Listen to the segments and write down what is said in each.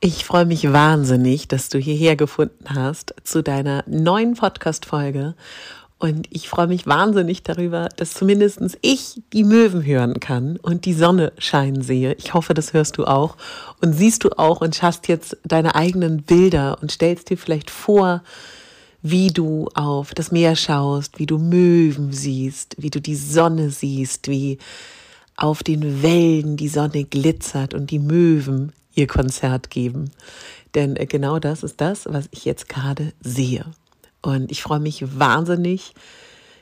Ich freue mich wahnsinnig, dass du hierher gefunden hast zu deiner neuen Podcast-Folge. Und ich freue mich wahnsinnig darüber, dass zumindest ich die Möwen hören kann und die Sonne scheinen sehe. Ich hoffe, das hörst du auch und siehst du auch und hast jetzt deine eigenen Bilder und stellst dir vielleicht vor, wie du auf das Meer schaust, wie du Möwen siehst, wie du die Sonne siehst, wie auf den Wellen die Sonne glitzert und die Möwen ihr Konzert geben. Denn äh, genau das ist das, was ich jetzt gerade sehe. Und ich freue mich wahnsinnig,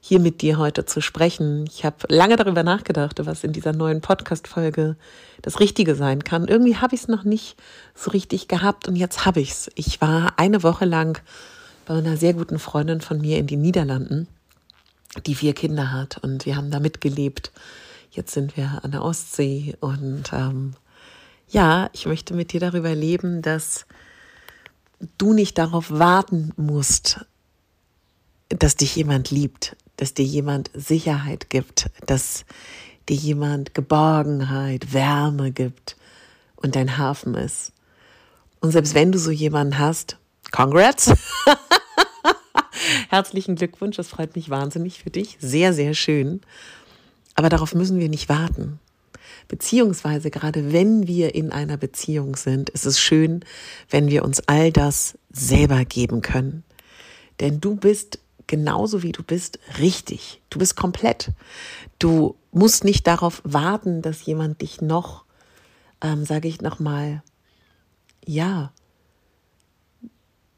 hier mit dir heute zu sprechen. Ich habe lange darüber nachgedacht, was in dieser neuen Podcast-Folge das Richtige sein kann. Irgendwie habe ich es noch nicht so richtig gehabt und jetzt habe ich es. Ich war eine Woche lang bei einer sehr guten Freundin von mir in den Niederlanden, die vier Kinder hat und wir haben da mitgelebt. Jetzt sind wir an der Ostsee und ähm, ja, ich möchte mit dir darüber leben, dass du nicht darauf warten musst, dass dich jemand liebt, dass dir jemand Sicherheit gibt, dass dir jemand Geborgenheit, Wärme gibt und dein Hafen ist. Und selbst wenn du so jemanden hast, congrats! Herzlichen Glückwunsch, das freut mich wahnsinnig für dich. Sehr, sehr schön. Aber darauf müssen wir nicht warten. Beziehungsweise gerade wenn wir in einer Beziehung sind, ist es schön, wenn wir uns all das selber geben können. Denn du bist genauso wie du bist richtig. Du bist komplett. Du musst nicht darauf warten, dass jemand dich noch, ähm, sage ich nochmal, ja,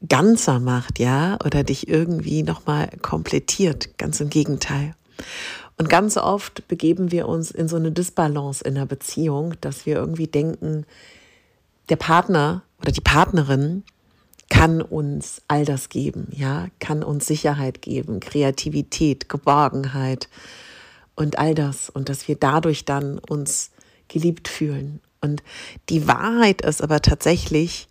ganzer macht, ja, oder dich irgendwie nochmal komplettiert. Ganz im Gegenteil. Und ganz oft begeben wir uns in so eine Disbalance in der Beziehung, dass wir irgendwie denken, der Partner oder die Partnerin kann uns all das geben, ja, kann uns Sicherheit geben, Kreativität, Geborgenheit und all das und dass wir dadurch dann uns geliebt fühlen. Und die Wahrheit ist aber tatsächlich,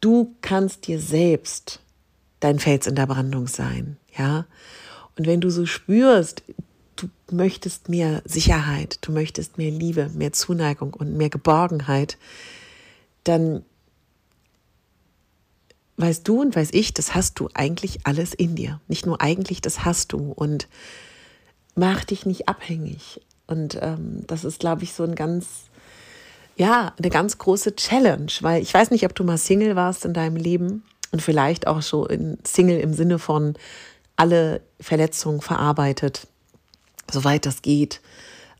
du kannst dir selbst dein Fels in der Brandung sein, ja. Und wenn du so spürst, du möchtest mehr Sicherheit, du möchtest mehr Liebe, mehr Zuneigung und mehr Geborgenheit, dann weißt du und weiß ich, das hast du eigentlich alles in dir. Nicht nur eigentlich, das hast du. Und mach dich nicht abhängig. Und ähm, das ist, glaube ich, so ein ganz, ja, eine ganz große Challenge, weil ich weiß nicht, ob du mal Single warst in deinem Leben und vielleicht auch so in Single im Sinne von alle Verletzungen verarbeitet, soweit das geht.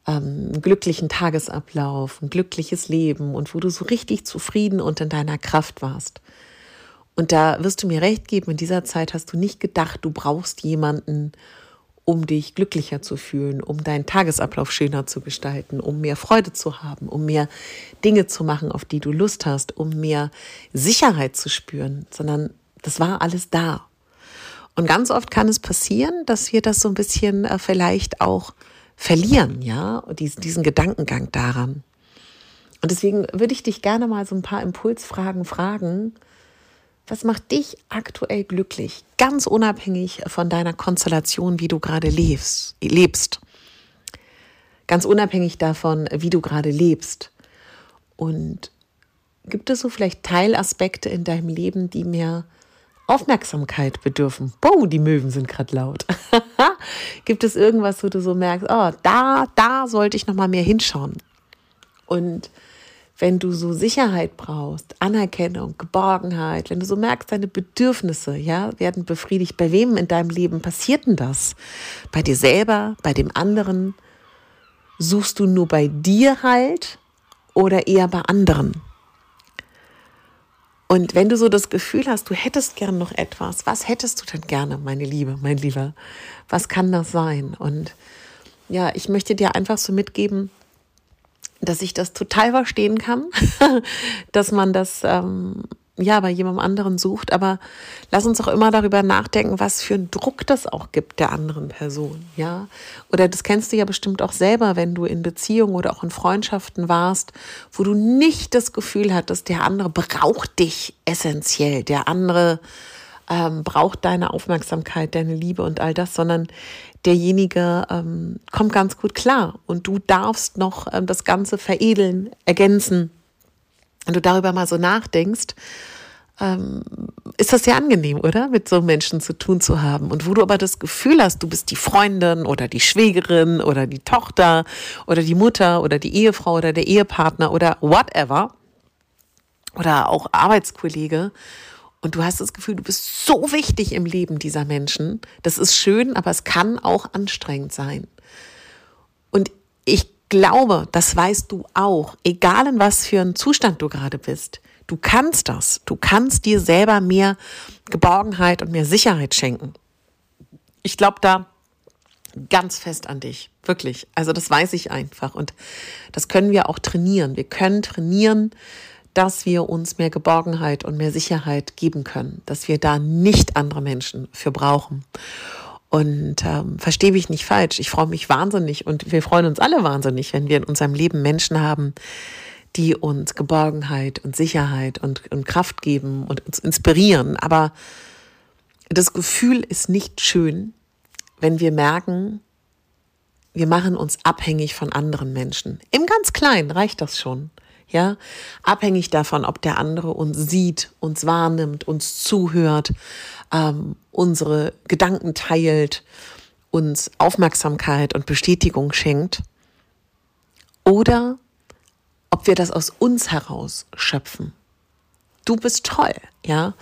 Ähm, einen glücklichen Tagesablauf, ein glückliches Leben und wo du so richtig zufrieden und in deiner Kraft warst. Und da wirst du mir recht geben, in dieser Zeit hast du nicht gedacht, du brauchst jemanden, um dich glücklicher zu fühlen, um deinen Tagesablauf schöner zu gestalten, um mehr Freude zu haben, um mehr Dinge zu machen, auf die du Lust hast, um mehr Sicherheit zu spüren, sondern das war alles da. Und ganz oft kann es passieren, dass wir das so ein bisschen äh, vielleicht auch verlieren, ja, diesen, diesen Gedankengang daran. Und deswegen würde ich dich gerne mal so ein paar Impulsfragen fragen. Was macht dich aktuell glücklich? Ganz unabhängig von deiner Konstellation, wie du gerade lebst, lebst. Ganz unabhängig davon, wie du gerade lebst. Und gibt es so vielleicht Teilaspekte in deinem Leben, die mir Aufmerksamkeit bedürfen. Boah, die Möwen sind gerade laut. Gibt es irgendwas, wo du so merkst, oh, da, da sollte ich noch mal mehr hinschauen. Und wenn du so Sicherheit brauchst, Anerkennung, Geborgenheit, wenn du so merkst, deine Bedürfnisse, ja, werden befriedigt, bei wem in deinem Leben passiert denn das? Bei dir selber, bei dem anderen? Suchst du nur bei dir halt oder eher bei anderen? Und wenn du so das Gefühl hast, du hättest gern noch etwas, was hättest du denn gerne, meine Liebe, mein Lieber? Was kann das sein? Und ja, ich möchte dir einfach so mitgeben, dass ich das total verstehen kann, dass man das ähm, ja bei jemandem anderen sucht. Aber lass uns auch immer darüber nachdenken, was für einen Druck das auch gibt der anderen Person. Ja, oder das kennst du ja bestimmt auch selber, wenn du in Beziehungen oder auch in Freundschaften warst, wo du nicht das Gefühl hattest, der andere braucht dich essentiell, der andere ähm, braucht deine Aufmerksamkeit, deine Liebe und all das, sondern derjenige ähm, kommt ganz gut klar und du darfst noch ähm, das Ganze veredeln, ergänzen. Und du darüber mal so nachdenkst, ähm, ist das sehr angenehm, oder? Mit so Menschen zu tun zu haben. Und wo du aber das Gefühl hast, du bist die Freundin oder die Schwägerin oder die Tochter oder die Mutter oder die Ehefrau oder der Ehepartner oder whatever oder auch Arbeitskollege und du hast das Gefühl, du bist so wichtig im Leben dieser Menschen. Das ist schön, aber es kann auch anstrengend sein. Und ich glaube, das weißt du auch, egal in was für einen Zustand du gerade bist. Du kannst das. Du kannst dir selber mehr Geborgenheit und mehr Sicherheit schenken. Ich glaube da ganz fest an dich. Wirklich. Also das weiß ich einfach. Und das können wir auch trainieren. Wir können trainieren, dass wir uns mehr Geborgenheit und mehr Sicherheit geben können, dass wir da nicht andere Menschen für brauchen. Und ähm, verstehe mich nicht falsch, ich freue mich wahnsinnig und wir freuen uns alle wahnsinnig, wenn wir in unserem Leben Menschen haben, die uns Geborgenheit und Sicherheit und, und Kraft geben und uns inspirieren. Aber das Gefühl ist nicht schön, wenn wir merken, wir machen uns abhängig von anderen Menschen. Im ganz Kleinen reicht das schon ja, abhängig davon, ob der andere uns sieht, uns wahrnimmt, uns zuhört, ähm, unsere Gedanken teilt, uns Aufmerksamkeit und Bestätigung schenkt, oder ob wir das aus uns heraus schöpfen. Du bist toll, ja.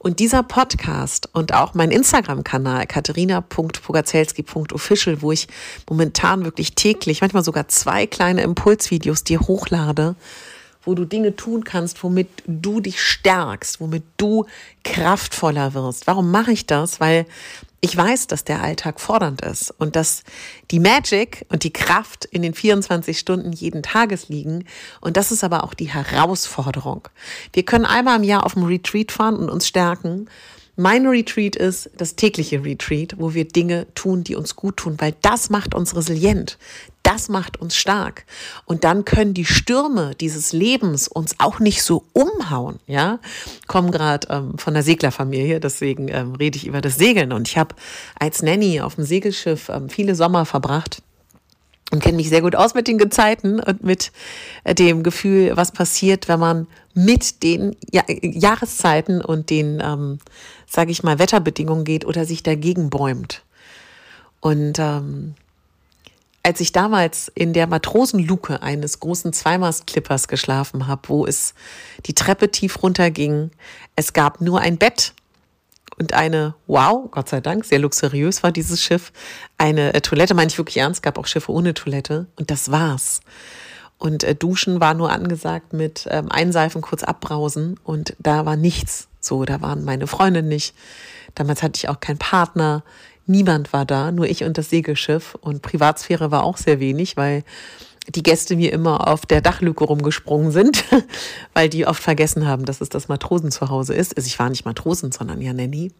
Und dieser Podcast und auch mein Instagram-Kanal katharina.pogazelski.official, wo ich momentan wirklich täglich, manchmal sogar zwei kleine Impulsvideos dir hochlade, wo du Dinge tun kannst, womit du dich stärkst, womit du kraftvoller wirst. Warum mache ich das? Weil ich weiß, dass der Alltag fordernd ist und dass die Magic und die Kraft in den 24 Stunden jeden Tages liegen. Und das ist aber auch die Herausforderung. Wir können einmal im Jahr auf dem Retreat fahren und uns stärken. Mein Retreat ist das tägliche Retreat, wo wir Dinge tun, die uns gut tun, weil das macht uns resilient. Das macht uns stark. Und dann können die Stürme dieses Lebens uns auch nicht so umhauen. Ja, komme gerade ähm, von der Seglerfamilie, deswegen ähm, rede ich über das Segeln. Und ich habe als Nanny auf dem Segelschiff ähm, viele Sommer verbracht und kenne mich sehr gut aus mit den Gezeiten und mit äh, dem Gefühl, was passiert, wenn man mit den ja Jahreszeiten und den, ähm, sage ich mal, Wetterbedingungen geht oder sich dagegen bäumt. Und ähm, als ich damals in der Matrosenluke eines großen Zweimastklippers geschlafen habe, wo es die Treppe tief runterging, es gab nur ein Bett und eine, wow, Gott sei Dank, sehr luxuriös war dieses Schiff. Eine äh, Toilette, meine ich wirklich ernst, gab auch Schiffe ohne Toilette. Und das war's. Und äh, Duschen war nur angesagt mit ähm, Einseifen, kurz abbrausen. Und da war nichts. So, da waren meine Freunde nicht. Damals hatte ich auch keinen Partner. Niemand war da, nur ich und das Segelschiff. Und Privatsphäre war auch sehr wenig, weil die Gäste mir immer auf der Dachluke rumgesprungen sind, weil die oft vergessen haben, dass es das Matrosen zu Hause ist. Also ich war nicht Matrosen, sondern ja Nanny.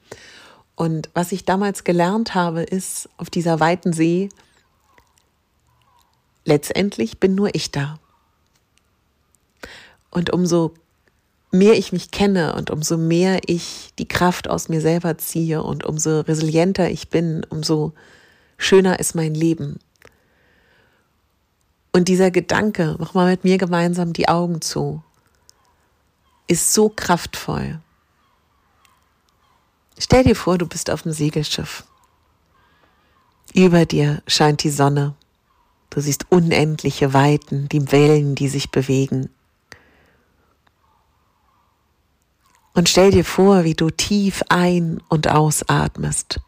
Und was ich damals gelernt habe, ist auf dieser weiten See, letztendlich bin nur ich da. Und umso mehr ich mich kenne und umso mehr ich die Kraft aus mir selber ziehe und umso resilienter ich bin, umso schöner ist mein Leben. Und dieser Gedanke, mach mal mit mir gemeinsam die Augen zu, ist so kraftvoll. Stell dir vor, du bist auf dem Segelschiff. Über dir scheint die Sonne. Du siehst unendliche Weiten, die Wellen, die sich bewegen. Und stell dir vor, wie du tief ein- und ausatmest.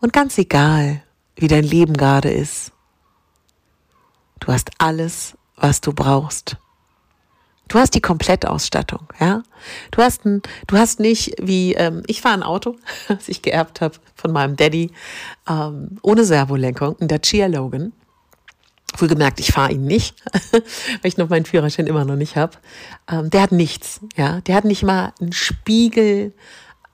Und ganz egal, wie dein Leben gerade ist, Du hast alles, was du brauchst. Du hast die Komplettausstattung, ja. Du hast ein, du hast nicht wie ähm, ich fahre ein Auto, das ich geerbt habe von meinem Daddy, ähm, ohne Servolenkung, ein Dacia Logan Wohlgemerkt, ich fahre ihn nicht, weil ich noch meinen Führerschein immer noch nicht habe. Ähm, der hat nichts, ja. Der hat nicht mal einen Spiegel,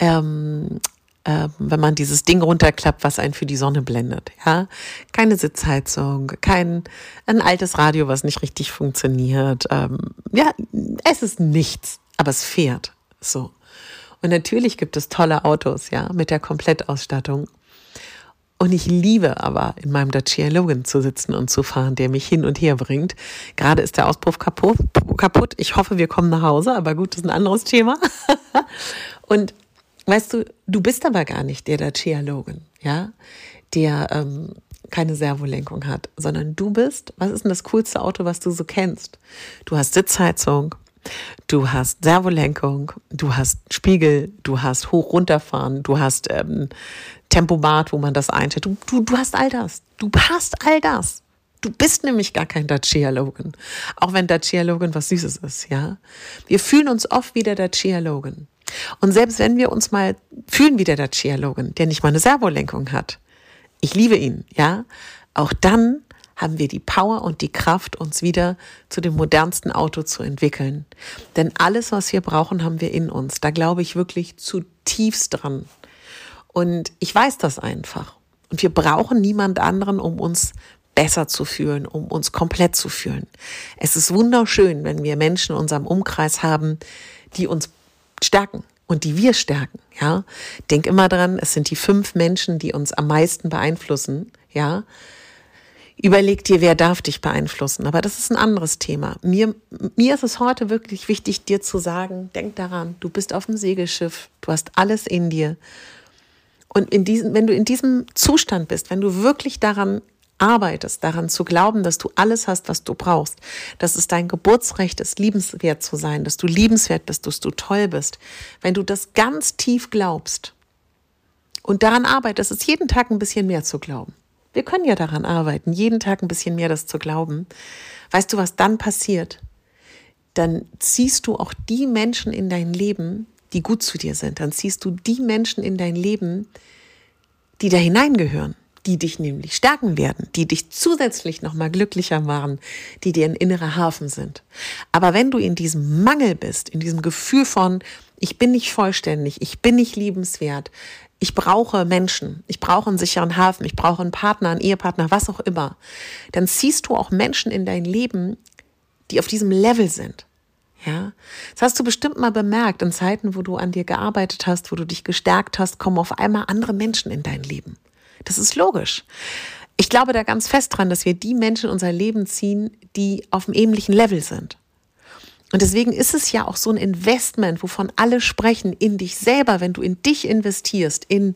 ähm, äh, wenn man dieses Ding runterklappt, was einen für die Sonne blendet, ja. Keine Sitzheizung, kein ein altes Radio, was nicht richtig funktioniert. Ähm, ja, es ist nichts, aber es fährt. So. Und natürlich gibt es tolle Autos, ja, mit der Komplettausstattung. Und ich liebe aber, in meinem Dacia Logan zu sitzen und zu fahren, der mich hin und her bringt. Gerade ist der Auspuff kaputt. Ich hoffe, wir kommen nach Hause, aber gut, das ist ein anderes Thema. und weißt du, du bist aber gar nicht der Dacia Logan, ja, der ähm, keine Servolenkung hat, sondern du bist, was ist denn das coolste Auto, was du so kennst? Du hast Sitzheizung, du hast Servolenkung, du hast Spiegel, du hast hoch runterfahren, du hast ähm, Tempomat, wo man das einstellt. Du, du, du hast all das. Du hast all das. Du bist nämlich gar kein Dacia Logan. Auch wenn Dacia Logan was Süßes ist, ja. Wir fühlen uns oft wie der Dacia Logan. Und selbst wenn wir uns mal fühlen wie der Dacia Logan, der nicht mal eine Servolenkung hat, ich liebe ihn, ja, auch dann haben wir die Power und die Kraft, uns wieder zu dem modernsten Auto zu entwickeln. Denn alles, was wir brauchen, haben wir in uns. Da glaube ich wirklich zutiefst dran. Und ich weiß das einfach. Und wir brauchen niemand anderen, um uns besser zu fühlen, um uns komplett zu fühlen. Es ist wunderschön, wenn wir Menschen in unserem Umkreis haben, die uns stärken und die wir stärken, ja. Denk immer dran, es sind die fünf Menschen, die uns am meisten beeinflussen, ja. Überleg dir, wer darf dich beeinflussen. Aber das ist ein anderes Thema. Mir, mir ist es heute wirklich wichtig, dir zu sagen, denk daran, du bist auf dem Segelschiff, du hast alles in dir. Und in diesem, wenn du in diesem Zustand bist, wenn du wirklich daran arbeitest, daran zu glauben, dass du alles hast, was du brauchst, dass es dein Geburtsrecht ist, liebenswert zu sein, dass du liebenswert bist, dass du toll bist, wenn du das ganz tief glaubst und daran arbeitest, es jeden Tag ein bisschen mehr zu glauben. Wir können ja daran arbeiten, jeden Tag ein bisschen mehr das zu glauben. Weißt du, was dann passiert? Dann ziehst du auch die Menschen in dein Leben, die gut zu dir sind. Dann ziehst du die Menschen in dein Leben, die da hineingehören, die dich nämlich stärken werden, die dich zusätzlich nochmal glücklicher machen, die dir ein innerer Hafen sind. Aber wenn du in diesem Mangel bist, in diesem Gefühl von, ich bin nicht vollständig, ich bin nicht liebenswert, ich brauche Menschen, ich brauche einen sicheren Hafen, ich brauche einen Partner, einen Ehepartner, was auch immer, dann ziehst du auch Menschen in dein Leben, die auf diesem Level sind. Ja, das hast du bestimmt mal bemerkt. In Zeiten, wo du an dir gearbeitet hast, wo du dich gestärkt hast, kommen auf einmal andere Menschen in dein Leben. Das ist logisch. Ich glaube da ganz fest dran, dass wir die Menschen in unser Leben ziehen, die auf einem ähnlichen Level sind. Und deswegen ist es ja auch so ein Investment, wovon alle sprechen, in dich selber, wenn du in dich investierst, in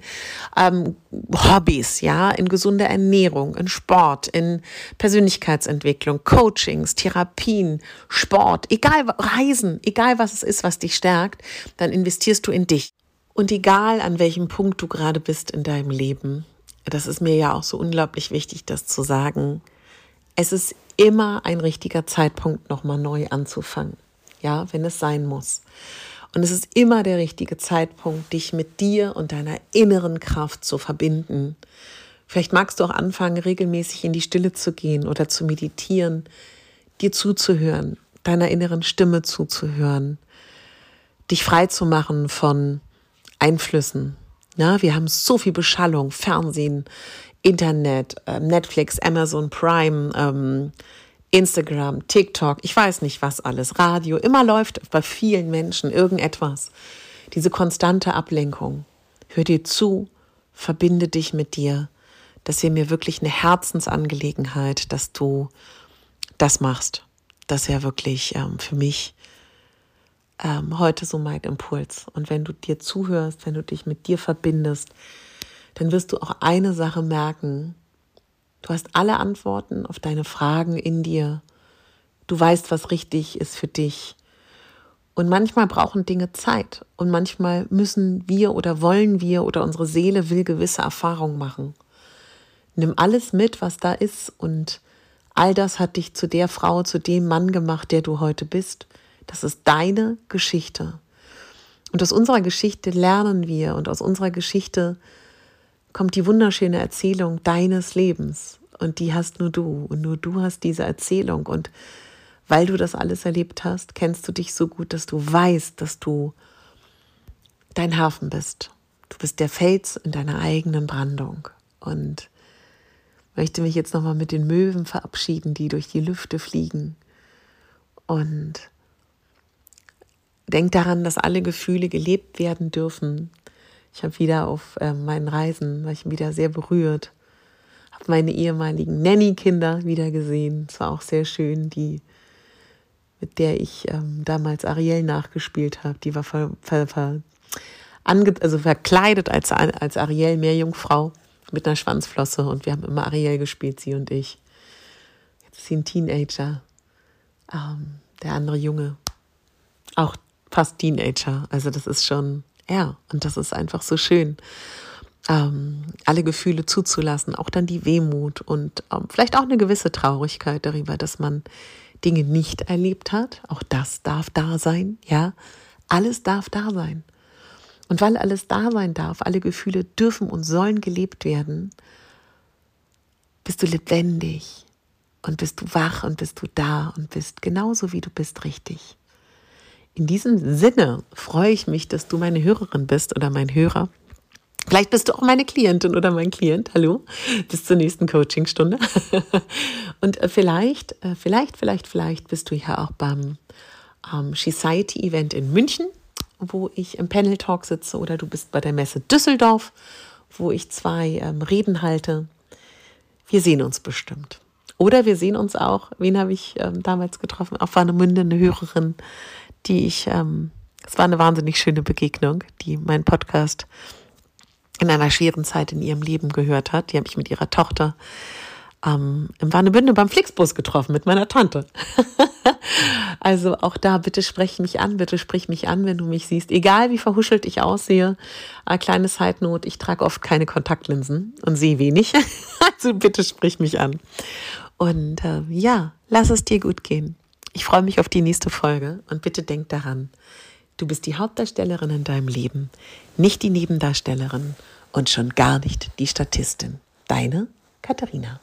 ähm, Hobbys, ja, in gesunde Ernährung, in Sport, in Persönlichkeitsentwicklung, Coachings, Therapien, Sport, egal, Reisen, egal was es ist, was dich stärkt, dann investierst du in dich. Und egal an welchem Punkt du gerade bist in deinem Leben, das ist mir ja auch so unglaublich wichtig, das zu sagen, es ist immer ein richtiger Zeitpunkt, nochmal neu anzufangen ja, wenn es sein muss. Und es ist immer der richtige Zeitpunkt, dich mit dir und deiner inneren Kraft zu verbinden. Vielleicht magst du auch anfangen, regelmäßig in die Stille zu gehen oder zu meditieren, dir zuzuhören, deiner inneren Stimme zuzuhören, dich frei zu machen von Einflüssen. Ja, wir haben so viel Beschallung, Fernsehen, Internet, ähm, Netflix, Amazon Prime, ähm, Instagram, TikTok, ich weiß nicht was alles, Radio, immer läuft bei vielen Menschen irgendetwas. Diese konstante Ablenkung. Hör dir zu, verbinde dich mit dir. Das wäre mir wirklich eine Herzensangelegenheit, dass du das machst. Das wäre wirklich ähm, für mich ähm, heute so mein Impuls. Und wenn du dir zuhörst, wenn du dich mit dir verbindest, dann wirst du auch eine Sache merken, Du hast alle Antworten auf deine Fragen in dir. Du weißt, was richtig ist für dich. Und manchmal brauchen Dinge Zeit. Und manchmal müssen wir oder wollen wir oder unsere Seele will gewisse Erfahrungen machen. Nimm alles mit, was da ist. Und all das hat dich zu der Frau, zu dem Mann gemacht, der du heute bist. Das ist deine Geschichte. Und aus unserer Geschichte lernen wir und aus unserer Geschichte kommt die wunderschöne Erzählung deines Lebens. und die hast nur du und nur du hast diese Erzählung und weil du das alles erlebt hast, kennst du dich so gut, dass du weißt, dass du dein Hafen bist. Du bist der Fels in deiner eigenen Brandung und möchte mich jetzt nochmal mit den Möwen verabschieden, die durch die Lüfte fliegen und denk daran, dass alle Gefühle gelebt werden dürfen. Ich habe wieder auf äh, meinen Reisen, war ich wieder sehr berührt, habe meine ehemaligen Nanny-Kinder wieder gesehen. Es war auch sehr schön, die mit der ich ähm, damals Ariel nachgespielt habe. Die war ver, ver, ver, also verkleidet als, als Ariel Meerjungfrau mit einer Schwanzflosse und wir haben immer Ariel gespielt, sie und ich. Jetzt ist sie ein Teenager. Ähm, der andere Junge, auch fast Teenager. Also das ist schon, ja, und das ist einfach so schön, ähm, alle Gefühle zuzulassen, auch dann die Wehmut und ähm, vielleicht auch eine gewisse Traurigkeit darüber, dass man Dinge nicht erlebt hat. Auch das darf da sein, ja. Alles darf da sein. Und weil alles da sein darf, alle Gefühle dürfen und sollen gelebt werden, bist du lebendig und bist du wach und bist du da und bist genauso wie du bist richtig. In diesem Sinne freue ich mich, dass du meine Hörerin bist oder mein Hörer. Vielleicht bist du auch meine Klientin oder mein Klient. Hallo, bis zur nächsten Coachingstunde. Und äh, vielleicht, äh, vielleicht, vielleicht, vielleicht bist du ja auch beim ähm, Society Event in München, wo ich im Panel Talk sitze, oder du bist bei der Messe Düsseldorf, wo ich zwei ähm, Reden halte. Wir sehen uns bestimmt. Oder wir sehen uns auch, wen habe ich ähm, damals getroffen? Auf Warnemünde, eine Hörerin, die ich, ähm, es war eine wahnsinnig schöne Begegnung, die meinen Podcast in einer schweren Zeit in ihrem Leben gehört hat. Die habe ich mit ihrer Tochter ähm, im Warnebünde beim Flixbus getroffen mit meiner Tante. also auch da, bitte sprech mich an, bitte sprich mich an, wenn du mich siehst. Egal wie verhuschelt ich aussehe. Eine kleine Side-Note, ich trage oft keine Kontaktlinsen und sehe wenig. also bitte sprich mich an. Und äh, ja, lass es dir gut gehen. Ich freue mich auf die nächste Folge und bitte denk daran, Du bist die Hauptdarstellerin in deinem Leben, nicht die Nebendarstellerin und schon gar nicht die Statistin. Deine Katharina.